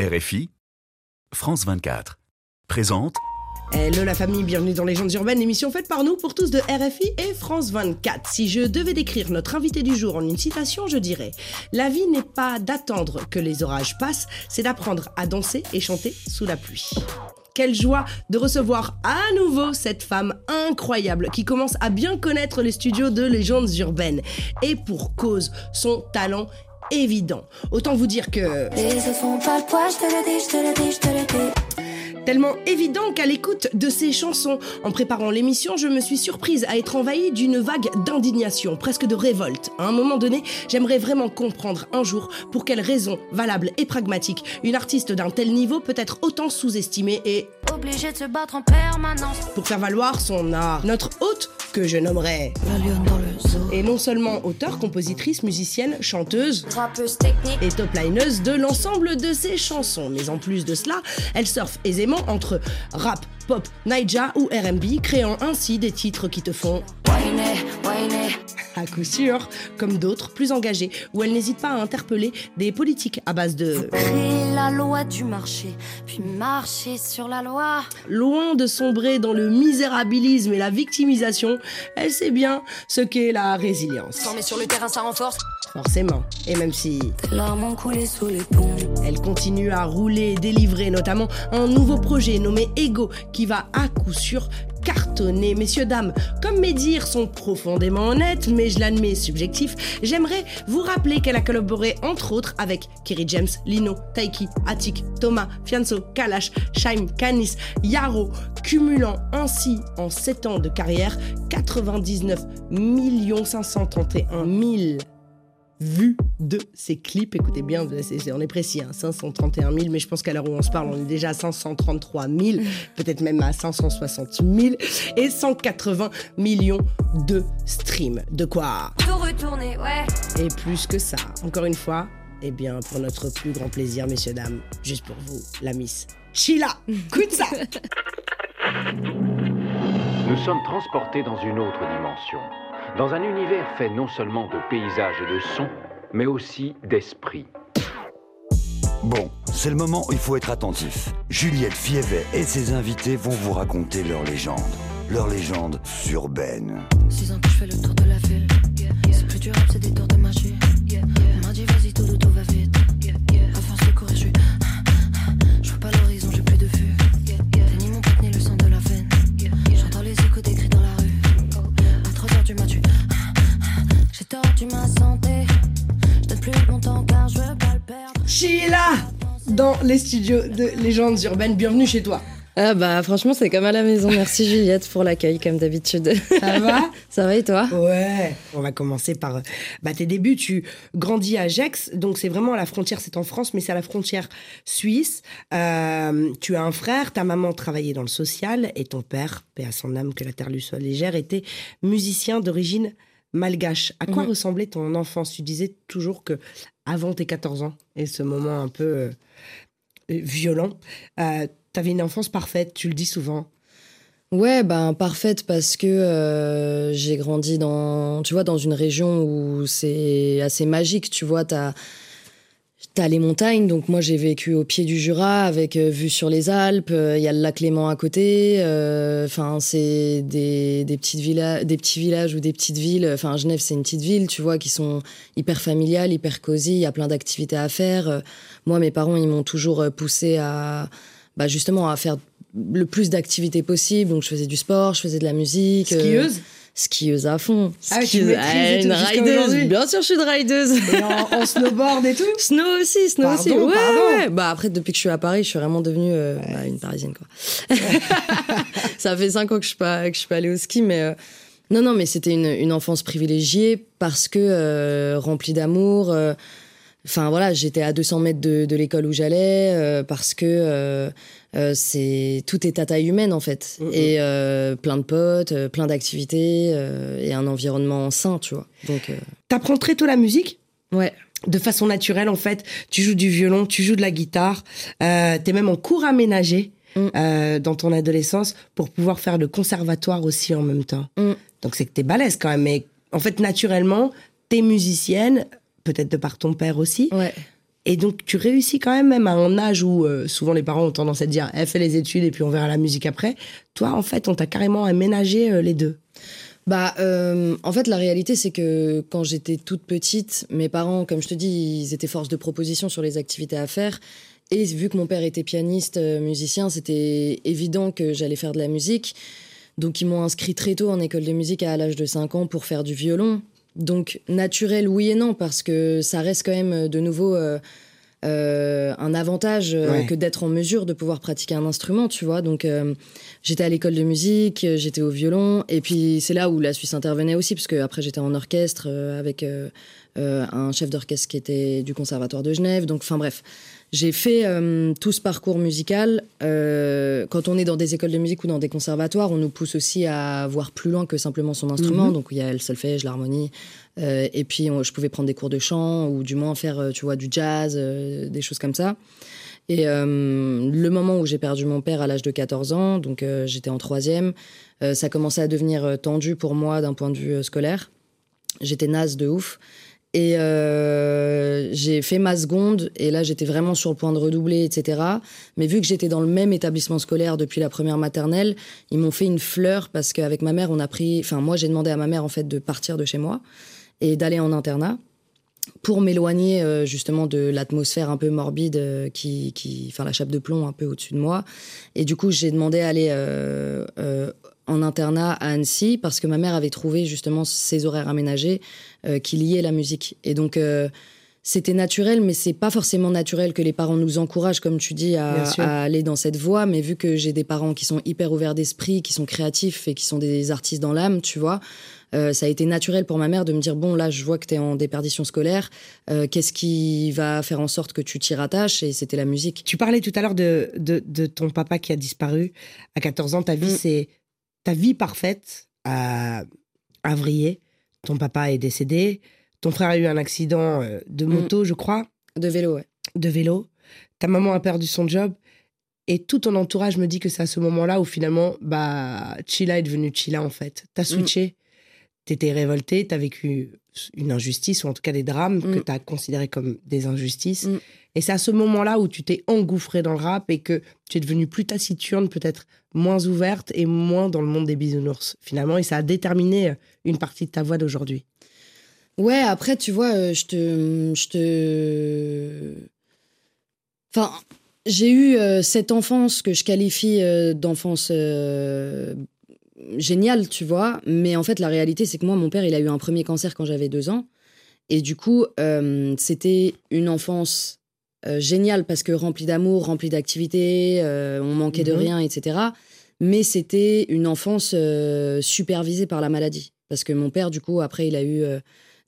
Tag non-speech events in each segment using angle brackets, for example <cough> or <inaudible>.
RFI, France 24, présente Hello la famille, bienvenue dans Légendes urbaines, émission faite par nous pour tous de RFI et France 24. Si je devais décrire notre invité du jour en une citation, je dirais La vie n'est pas d'attendre que les orages passent, c'est d'apprendre à danser et chanter sous la pluie. Quelle joie de recevoir à nouveau cette femme incroyable qui commence à bien connaître les studios de légendes urbaines. Et pour cause, son talent évident. Autant vous dire que... Tellement évident qu'à l'écoute de ces chansons, en préparant l'émission, je me suis surprise à être envahie d'une vague d'indignation, presque de révolte. À un moment donné, j'aimerais vraiment comprendre un jour pour quelles raisons valables et pragmatiques une artiste d'un tel niveau peut être autant sous-estimée et obligée de se battre en permanence. pour faire valoir son art. Notre hôte, que je nommerais, La est non seulement auteure, compositrice, musicienne, chanteuse, et top lineuse de l'ensemble de ses chansons. Mais en plus de cela, elle surfe aisément entre rap, pop, naija ou R&B, créant ainsi des titres qui te font. À coup sûr, comme d'autres plus engagés, où elle n'hésite pas à interpeller des politiques à base de Créer la loi du marché, puis marcher sur la loi. loin de sombrer dans le misérabilisme et la victimisation, elle sait bien ce qu'est la résilience. Est sur le terrain, ça renforce. Forcément. Et même si larmes sous les ponts. Elle continue à rouler et délivrer notamment un nouveau projet nommé Ego qui va à coup sûr cartonner. Messieurs, dames, comme mes dires sont profondément honnêtes, mais je l'admets subjectif, j'aimerais vous rappeler qu'elle a collaboré entre autres avec Kerry James, Lino, Taiki, Attic, Thomas, Fianso, Kalash, Shaim, Canis, Yaro, cumulant ainsi en 7 ans de carrière 99 531 000 vues de ses clips. Écoutez bien, c'est- on est précis, hein, 531 000, mais je pense qu'à l'heure où on se parle, on est déjà à 533 000, <laughs> peut-être même à 560 000, et 180 millions de streams. De quoi? Tout retourner, ouais. Et plus que ça, encore une fois, eh bien, pour notre plus grand plaisir, messieurs, dames, juste pour vous, la Miss Sheila ça <laughs> Nous sommes transportés dans une autre dimension, dans un univers fait non seulement de paysages et de sons, mais aussi d'esprit. Bon, c'est le moment où il faut être attentif. Juliette Fievet et ses invités vont vous raconter leur légende. Leur légende urbaine. Six ans que je fais le tour de la ville. C'est plus du rap, c'est des tours de magie. On m'a dit vas-y, tout, tout va vite. Sheila Dans les studios de Légendes Urbaines, bienvenue chez toi. Ah bah franchement c'est comme à la maison. Merci Juliette pour l'accueil comme d'habitude. Ça va <laughs> Ça va et toi? Ouais, on va commencer par euh, bah, tes débuts. Tu grandis à Gex, donc c'est vraiment à la frontière, c'est en France, mais c'est à la frontière suisse. Euh, tu as un frère, ta maman travaillait dans le social, et ton père, paix à son âme, que la terre lui soit légère, était musicien d'origine malgache. À quoi Mhm. ressemblait ton enfance? Tu disais toujours que avant tes 14 ans, et ce moment un peu euh, violent, euh, t'avais une enfance parfaite, tu le dis souvent. Ouais ben parfaite parce que euh, j'ai grandi dans tu vois dans une région où c'est assez magique. Tu vois t'as T'as les montagnes, donc moi j'ai vécu au pied du Jura avec euh, vue sur les Alpes. euh, Il y a le lac Léman à côté. euh, Enfin, c'est des, des petites villas, des petits villages ou des petites villes. Enfin, Genève c'est une petite ville, tu vois, qui sont hyper familiales, hyper cosy. Il y a plein d'activités à faire. Euh, Moi, mes parents, ils m'ont toujours euh, poussé à, bah, justement, à faire le plus d'activités possible. Donc, je faisais du sport, je faisais de la musique. euh, Skieuse? Skieuse à fond. Ah Skieuse- Ah, une rideuse. Bien sûr, je suis de rideuse. Et en, en snowboard et tout Snow aussi, snow Pardon, aussi. Ouais, pardon. ouais. Bah après, depuis que je suis à Paris, je suis vraiment devenue euh, bah, une Parisienne, quoi. <laughs> ça fait cinq ans que je suis pas que je suis pas allée au ski, mais euh, non, non, mais c'était une, une enfance privilégiée parce que euh, remplie d'amour. Enfin voilà, j'étais à 200 mètres de, de l'école où j'allais euh, parce que euh, euh, c'est tout est à taille humaine en fait Mhm. et plein de potes, plein d'activités et un environnement sain, tu vois. Donc T'apprends très tôt la musique? Ouais. de façon naturelle en fait. Tu joues du violon, tu joues de la guitare, euh, t'es même en cours aménagé Mm. euh, dans ton adolescence pour pouvoir faire le conservatoire aussi en même temps. Mm. Donc c'est que t'es balèze quand même. Mais en fait naturellement, t'es musicienne, peut-être de par ton père aussi. Ouais. Et donc, tu réussis quand même, même à un âge où euh, souvent les parents ont tendance à te dire, elle fait les études et puis on verra la musique après. Toi, en fait, on t'a carrément aménagé euh, les deux. Bah, euh, en fait, la réalité, c'est que quand j'étais toute petite, mes parents, comme je te dis, ils étaient force de proposition sur les activités à faire. Et vu que mon père était pianiste, musicien, c'était évident que j'allais faire de la musique. Donc, ils m'ont inscrit très tôt en école de musique à l'âge de 5 ans pour faire du violon. Donc, naturel, oui et non, parce que ça reste quand même de nouveau euh, un avantage euh, Ouais. que d'être en mesure de pouvoir pratiquer un instrument, tu vois. Donc, euh, j'étais à l'école de musique, j'étais au violon, et puis c'est là où la Suisse intervenait aussi, parce que après j'étais en orchestre avec un chef d'orchestre qui était du Conservatoire de Genève. Donc, enfin bref, j'ai fait euh, tout ce parcours musical. Euh, quand on est dans des écoles de musique ou dans des conservatoires, on nous pousse aussi à voir plus loin que simplement son instrument. Mhm. Donc, il y a le solfège, l'harmonie. Euh, et puis, je pouvais prendre des cours de chant ou du moins faire, euh, tu vois, du jazz, euh, des choses comme ça. Et le moment où j'ai perdu mon père à l'âge de 14 ans, donc j'étais en troisième, ça commençait à devenir tendu pour moi d'un point de vue scolaire. J'étais naze de ouf. Et j'ai fait ma seconde, et là j'étais vraiment sur le point de redoubler, etc. Mais vu que j'étais dans le même établissement scolaire depuis la première maternelle, ils m'ont fait une fleur parce qu'avec ma mère, on a pris. Enfin, moi j'ai demandé à ma mère en fait de partir de chez moi et d'aller en internat pour m'éloigner euh, justement de l'atmosphère un peu morbide euh, qui, qui, enfin la chape de plomb un peu au-dessus de moi. Et du coup, j'ai demandé à aller euh, euh, en internat à Annecy parce que ma mère avait trouvé justement ces horaires aménagés qui liaient la musique. Et donc c'était naturel, mais c'est pas forcément naturel que les parents nous encouragent, comme tu dis, à, aller dans cette voie. Mais vu que j'ai des parents qui sont hyper ouverts d'esprit, qui sont créatifs et qui sont des artistes dans l'âme, tu vois, euh, ça a été naturel pour ma mère de me dire bon là je vois que tu es en déperdition scolaire euh, qu'est-ce qui va faire en sorte que tu t'y rattaches? Et c'était la musique Tu parlais tout à l'heure de, de, de ton papa qui a disparu à 14 ans. Ta vie, Mm. c'est ta vie parfaite à Avrier. Ton papa est décédé. Ton frère a eu un accident euh, de Mm. moto, je crois, de vélo ouais de vélo. Ta maman a perdu son job. Et tout ton entourage me dit que c'est à ce moment-là où finalement, bah, Chila est devenu Chila en fait. T'as switché, t'étais révolté, t'as vécu une injustice ou en tout cas des drames que Mm. t'as considérés comme des injustices. Mm. Et c'est à ce moment-là où tu t'es engouffré dans le rap et que tu es devenue plus taciturne, peut-être moins ouverte et moins dans le monde des bisounours finalement. Et ça a déterminé euh, une partie de ta voix d'aujourd'hui. Ouais, après, tu vois, euh, je te. Je te. Enfin, j'ai eu euh, cette enfance que je qualifie euh, d'enfance euh, géniale, tu vois. Mais en fait, la réalité, c'est que moi, mon père, il a eu un premier cancer quand j'avais deux ans. Et du coup, c'était une enfance géniale parce que remplie d'amour, remplie d'activités, on manquait de Mhm. rien, etc. Mais c'était une enfance supervisée par la maladie. Parce que mon père, du coup, après, il a eu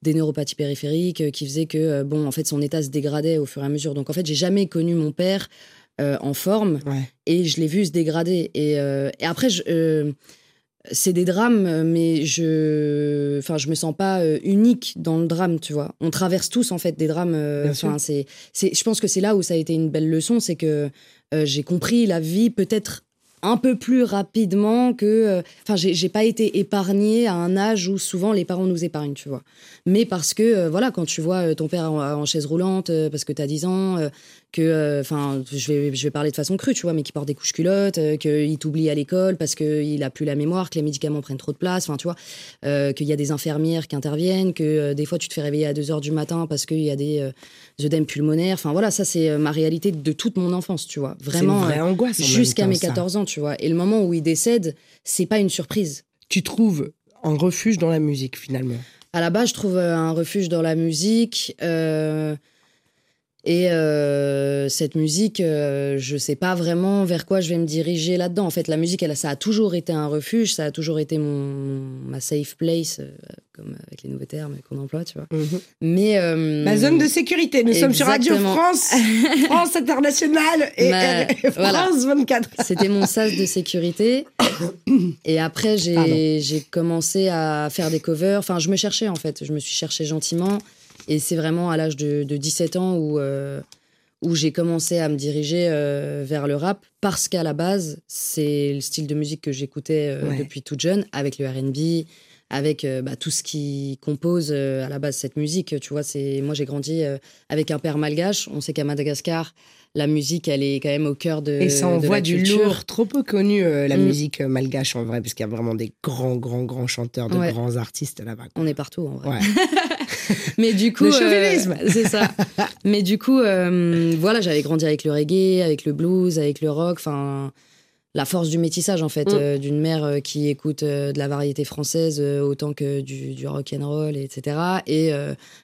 des neuropathies périphériques euh, qui faisaient que, euh, bon, en fait, son état se dégradait au fur et à mesure. Donc, en fait, j'ai jamais connu mon père euh, en forme Ouais. et je l'ai vu se dégrader. Et, euh, et après, je, c'est des drames, mais je, enfin, je me sens pas unique dans le drame, tu vois. On traverse tous en fait des drames. Enfin, c'est, c'est, je pense que c'est là où ça a été une belle leçon, c'est que euh, j'ai compris la vie peut-être un peu plus rapidement que. euh, Enfin, j'ai, j'ai pas été épargnée à un âge où souvent les parents nous épargnent, tu vois. Mais parce que, euh, voilà, quand tu vois euh, ton père en, en chaise roulante euh, parce que tu as 10 ans, que, enfin, je vais, je vais parler de façon crue, tu vois, mais qui porte des couches culottes, qu'il t'oublie à l'école parce qu'il a plus la mémoire, que les médicaments prennent trop de place, enfin, tu vois, qu'il y a des infirmières qui interviennent, que des fois tu te fais réveiller à 2 heures du matin parce qu'il y a des œdèmes pulmonaires, enfin, voilà, ça c'est ma réalité de toute mon enfance, tu vois. Vraiment. vraie angoisse. Jusqu'à mes ça. 14 ans, tu vois. Et le moment où il décède, c'est pas une surprise. Tu trouves un refuge dans la musique finalement? À la base, je trouve euh, un refuge dans la musique. euh, et euh, cette musique, euh, je sais pas vraiment vers quoi je vais me diriger là-dedans. En fait, la musique, elle, ça a toujours été un refuge, ça a toujours été mon, ma safe place, euh, comme avec les nouveaux termes qu'on emploie, tu vois. Mais euh, La zone de sécurité. Nous sommes sur Radio. France, <laughs> France Internationale et, Ma- et France voilà. 24. C'était mon sas de sécurité. <coughs> Et après, j'ai commencé à faire des covers. Enfin, je me cherchais, en fait. Je me suis cherchée gentiment. Et c'est vraiment à l'âge de, de 17 ans où, euh, où j'ai commencé à me diriger euh, vers le rap. Parce qu'à la base, c'est le style de musique que j'écoutais euh, Ouais. depuis toute jeune, avec le RB, avec bah, tout ce qui compose à la base cette musique. Tu vois, c'est moi j'ai grandi avec un père malgache. On sait qu'à Madagascar, la musique, elle est quand même au cœur de Et ça envoie du culture. lourd, trop peu connu euh, la Mm. musique malgache en vrai, parce qu'il y a vraiment des grands, grands, grands chanteurs, de Ouais. grands artistes là-bas. On est partout en vrai. Ouais. <laughs> <laughs> Mais du coup, Le chauvinisme. euh, c'est ça. Mais du coup, euh, voilà, j'avais grandi avec le reggae, avec le blues, avec le rock. Enfin, la force du métissage en fait, Mm. euh, d'une mère qui écoute de la variété française autant que du, du rock and roll, etc. Et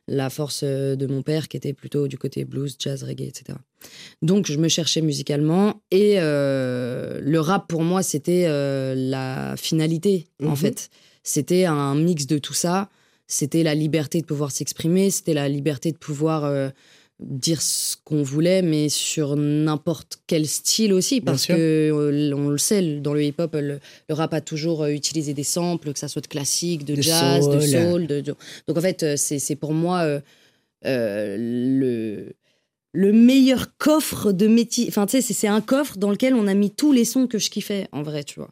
la force de mon père qui était plutôt du côté blues, jazz, reggae, etc. Donc je me cherchais musicalement et le rap pour moi c'était la finalité en Mhm. fait. C'était un mix de tout ça. C'était la liberté de pouvoir s'exprimer, c'était la liberté de pouvoir euh, dire ce qu'on voulait, mais sur n'importe quel style aussi, parce que euh, on le sait, dans le hip-hop, le, le rap a toujours euh, utilisé des samples, que ça soit de classique, de, De jazz, de soul. de- de- Donc en fait, c'est c'est pour moi le le meilleur coffre de métier. Enfin, tu sais, c'est- c'est un coffre dans lequel on a mis tous les sons que je kiffais, en vrai, tu vois.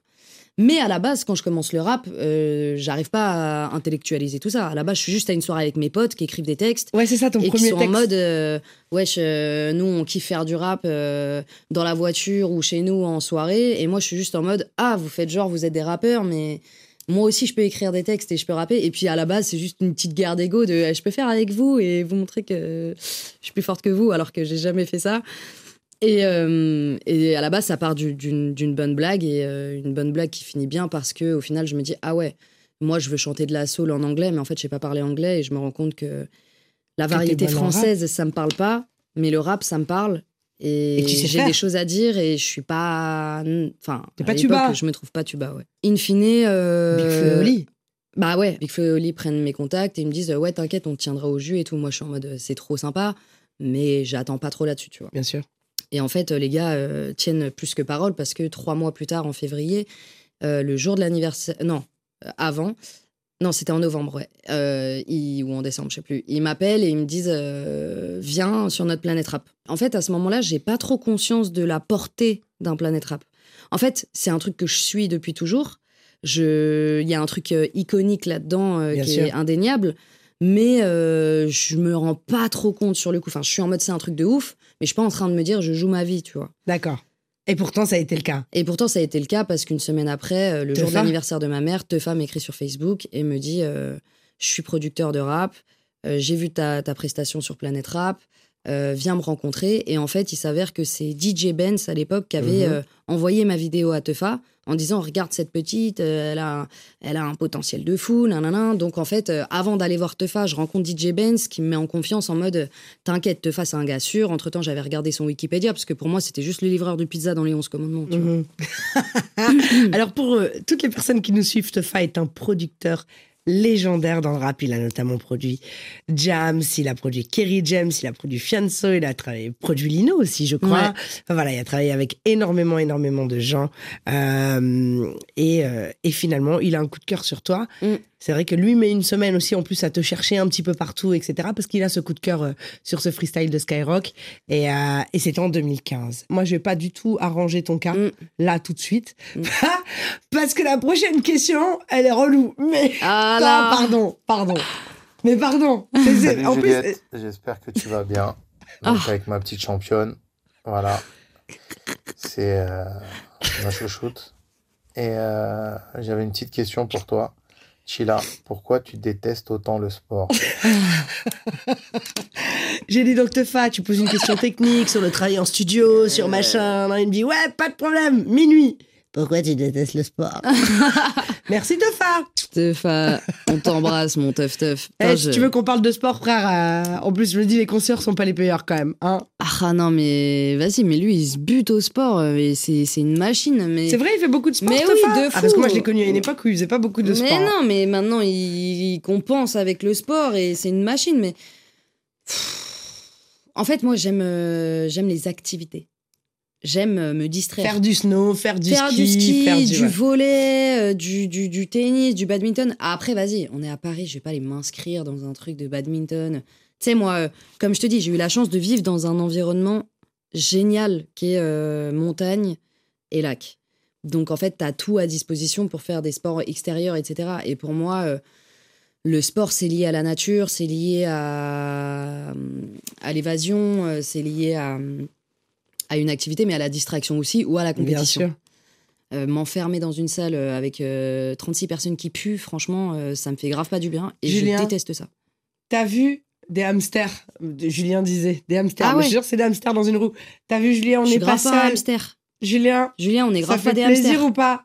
Mais à la base, quand je commence le rap, euh, j'arrive pas à intellectualiser tout ça. À la base, je suis juste à une soirée avec mes potes qui écrivent des textes Ouais, c'est ça ton et qui premier sont texte. en mode euh, wesh euh, nous on kiffe faire du rap euh, dans la voiture ou chez nous en soirée et moi je suis juste en mode ah vous faites genre vous êtes des rappeurs mais moi aussi je peux écrire des textes et je peux rapper et puis à la base c'est juste une petite guerre d'ego de eh, je peux faire avec vous et vous montrer que je suis plus forte que vous alors que j'ai jamais fait ça et, euh, et à la base ça part du- d'une bonne blague et euh, une bonne blague qui finit bien parce que au final je me dis ah ouais moi je veux chanter de la soul en anglais mais en fait je sais pas parler anglais et je me rends compte que la variété française ça me parle pas mais le rap ça me parle et, j'ai des choses à dire et je suis pas enfin pas tuba. je me trouve pas tuba ouais in fine euh, Big Flo bah ouais, Big Flo et Oli prennent mes contacts et ils me disent ouais t'inquiète on te tiendra au jus et tout. Moi je suis en mode c'est trop sympa, mais j'attends pas trop là-dessus tu vois. Bien sûr. Et en fait les gars euh, tiennent plus que parole parce que trois mois plus tard en février, euh, le jour de l'anniversaire, non euh, avant, non c'était en novembre ouais, euh, ou en décembre je sais plus. Ils m'appellent et ils me disent euh, viens sur notre planète rap. En fait à ce moment-là j'ai pas trop conscience de la portée d'un planète rap. En fait c'est un truc que je suis depuis toujours. Je, il y a un truc euh, iconique là-dedans euh, qui sûr. est indéniable, mais euh, je me rends pas trop compte sur le coup. Enfin, je suis en mode c'est un truc de ouf, mais je suis pas en train de me dire je joue ma vie, tu vois. D'accord. Et pourtant, ça a été le cas. Et pourtant, ça a été le cas parce qu'une semaine après, euh, le jour de l'anniversaire de ma mère, Teufa m'écrit sur Facebook et me dit euh, Je suis producteur de rap, euh, j'ai vu ta, ta prestation sur Planète Rap, euh, viens me rencontrer. Et en fait, il s'avère que c'est DJ Benz à l'époque qui avait Mhm. euh, envoyé ma vidéo à Teufa en disant Regarde cette petite, euh, elle, a, elle a un potentiel de fou, nanana. Donc en fait, avant d'aller voir Teufa, je rencontre DJ Benz qui me met en confiance en mode T'inquiète, Teufa, c'est un gars sûr. Entre temps, j'avais regardé son Wikipédia parce que pour moi, c'était juste le livreur de pizza dans les 11 commandements. tu vois. Mhm. <laughs> Alors, pour toutes les personnes qui nous suivent, Tefa est un producteur légendaire dans le rap. Il a notamment produit Jams, il a produit Kerry James, il a produit Fianso, il a travaillé, produit Lino aussi, je crois. Ouais. Enfin, voilà, il a travaillé avec énormément, énormément de gens. Euh, et, euh, et finalement, il a un coup de cœur sur toi. Mm. C'est vrai que lui met une semaine aussi en plus à te chercher un petit peu partout, etc. Parce qu'il a ce coup de cœur euh, sur ce freestyle de Skyrock. Et, euh, et c'était en 2015. Moi, je vais pas du tout arranger ton cas Mm. là tout de suite. Mm. <laughs> Parce que la prochaine question, elle est relou. Mais Ah Ah, là pardon, pardon. Mais pardon. C'est- Salut en plus, Juliette, j'espère que tu vas bien. <laughs> Donc, Ah. Avec ma petite championne. Voilà. C'est euh, ma chouchoute. Et euh, j'avais une petite question pour toi. Chila, pourquoi tu détestes autant le sport <laughs> j'ai dit donc Tefa, tu poses une question technique sur le travail en studio, sur machin. Il me dit ouais, pas de problème, minuit. Pourquoi tu détestes le sport <laughs> Merci Tefa. Tefa, on t'embrasse, mon teuf teuf. Eh, Putain, si je- tu veux qu'on parle de sport, frère, euh, en plus je me dis les concerts sont pas les payeurs quand même. Hein Ah non, mais vas-y, mais lui, il se bute au sport. euh, et C'est c'est une machine. Mais... C'est vrai, il fait beaucoup de sport. Mais Tefa oui, de Ah, parce que moi je l'ai connu à une époque où il faisait pas beaucoup de mais sport. non, mais maintenant, il, il compense avec le sport et c'est une machine. Mais en fait, moi, j'aime euh, j'aime les activités. J'aime euh, me distraire. Faire du snow, faire du Faire ski, du ski, faire du, ouais. volet, euh, du, du, du tennis, du badminton. Après, vas-y, on est à Paris, je vais pas aller m'inscrire dans un truc de badminton. Tu sais, moi, euh, comme je te dis, j'ai eu la chance de vivre dans un environnement génial qui est euh, montagne et lac. Donc en fait, tu as tout à disposition pour faire des sports extérieurs, etc. Et pour moi, le sport, c'est lié à la nature, c'est lié à, à l'évasion, c'est lié à, à une activité, mais à la distraction aussi, ou à la compétition. Bien sûr. Euh, M'enfermer dans une salle euh, avec euh, 36 personnes qui puent, franchement, euh, ça me fait grave pas du bien. Et Julien je déteste ça. T'as vu des hamsters? Julien disait des hamsters. Ah ouais. Je jure, c'est des hamsters dans une roue. T'as vu Julien, on je n'est pas pas un seul. hamster. Julien, Julien, on est ça grave fait pas des plaisir hamsters. ou pas?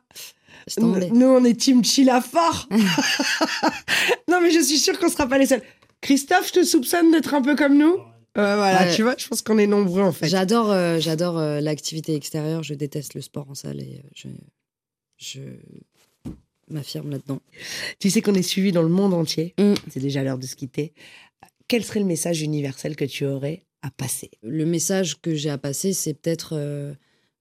Nous, on est team Chilla fort. <laughs> <laughs> non, mais je suis sûre qu'on sera pas les seuls. Christophe, je te soupçonne d'être un peu comme nous. Euh, voilà, Ouais. tu vois, je pense qu'on est nombreux en fait. J'adore, euh, j'adore euh, l'activité extérieure. Je déteste le sport en salle et euh, je, je m'affirme là-dedans. Tu sais qu'on est suivi dans le monde entier. Mm. C'est déjà l'heure de se quitter. Quel serait le message universel que tu aurais à passer? Le message que j'ai à passer, c'est peut-être euh,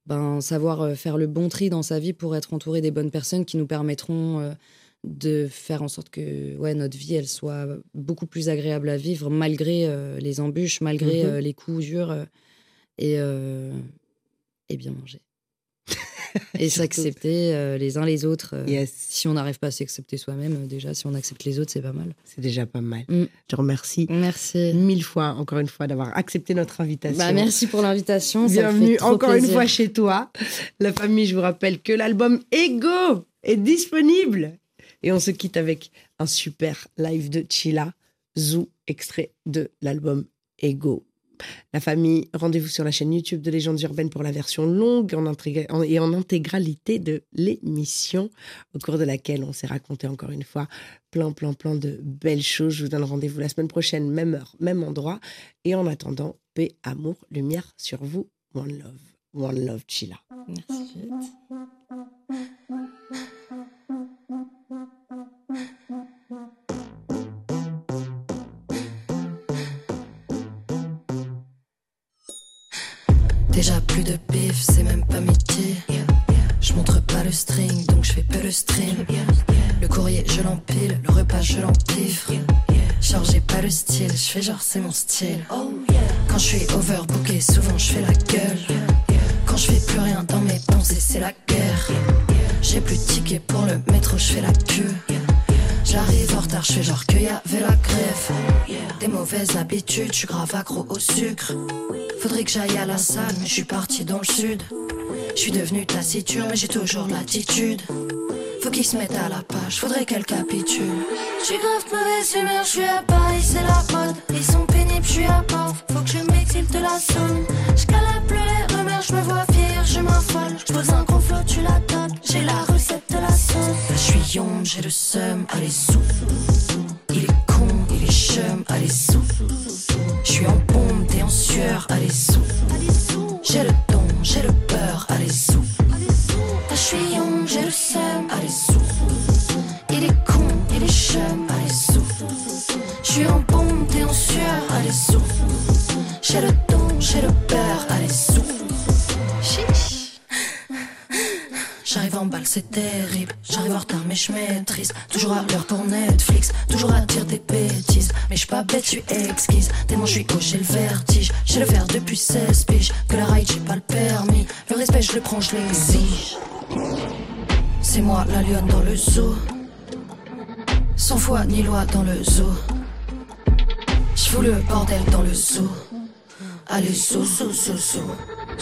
ben, savoir euh, faire le bon tri dans sa vie pour être entouré des bonnes personnes qui nous permettront euh, de faire en sorte que ouais, notre vie elle soit beaucoup plus agréable à vivre malgré euh, les embûches, malgré Mhm. euh, les coups durs euh, et, et bien manger. <laughs> et s'accepter les uns les autres. Yes, Si on n'arrive pas à s'accepter soi-même, déjà, si on accepte les autres, c'est pas mal. c'est déjà pas mal. Mm. Je te remercie Merci. mille fois, encore une fois, d'avoir accepté notre invitation. Bah, merci pour l'invitation. ça me fait Bienvenue encore une fois chez toi. La famille, je vous rappelle que l'album Ego est disponible. Et on se quitte avec un super live de Chilla, Zoo, extrait de l'album Ego. La famille, rendez-vous sur la chaîne YouTube de Légendes Urbaines pour la version longue et en intégralité de l'émission, au cours de laquelle on s'est raconté encore une fois plein, plein, plein de belles choses. Je vous donne rendez-vous la semaine prochaine, même heure, même endroit. Et en attendant, paix, amour, lumière sur vous. One love. One love, Chilla. Merci. Déjà plus de bif, c'est même pas métier. Je montre pas le string, donc je fais peu le stream. Le courrier, je l'empile, le repas, je l'empiffre. Genre, j'ai pas le style, je fais genre, c'est mon style. Quand je suis overbooké, souvent je fais la gueule. Quand je fais plus rien dans mes pensées, c'est la guerre. J'ai plus de tickets pour le métro, je fais la queue. J'arrive en retard, je fais genre qu'il y avait la grève. Des mauvaises habitudes, je suis grave accro au sucre. Faudrait que j'aille à la salle, mais je suis parti dans le sud. Je suis devenu taciturne, mais j'ai toujours l'attitude. Faut qu'ils se mettent à la page, faudrait qu'elle capitule. Je suis grave mauvaise humeur, je suis à Paris, c'est la mode. Ils sont pénibles, je suis à mort, faut que je m'exile de la zone. J'arrive en balle, c'est terrible. J'arrive en retard, mais je maîtrise. Toujours à l'heure pour Netflix. Toujours à dire des bêtises. Mais je pas bête, je suis exquise. Tellement je suis j'ai le vertige. J'ai le verre depuis 16 piges. Que la ride, j'ai pas le permis. Le respect, je le prends, je l'exige. C'est moi la lionne dans le zoo. Sans foi ni loi dans le zoo. Je fous le bordel dans le zoo. Allez, zoo, zoo, zoo, zoo.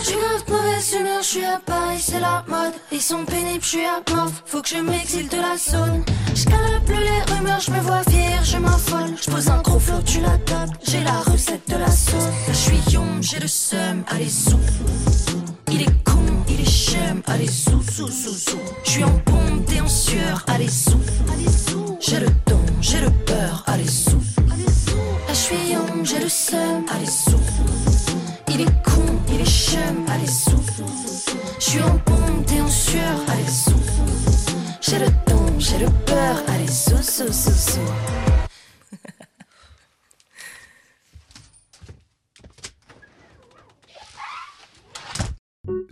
J'suis grave de mauvaise humeur, j'suis à Paris, c'est la mode. Ils sont pénibles, j'suis à mort, faut que je m'exile de la zone. J'cale plus les rumeurs, j'me vois vieillir, je m'affole. J'pose un gros flot, tu la donnes, j'ai la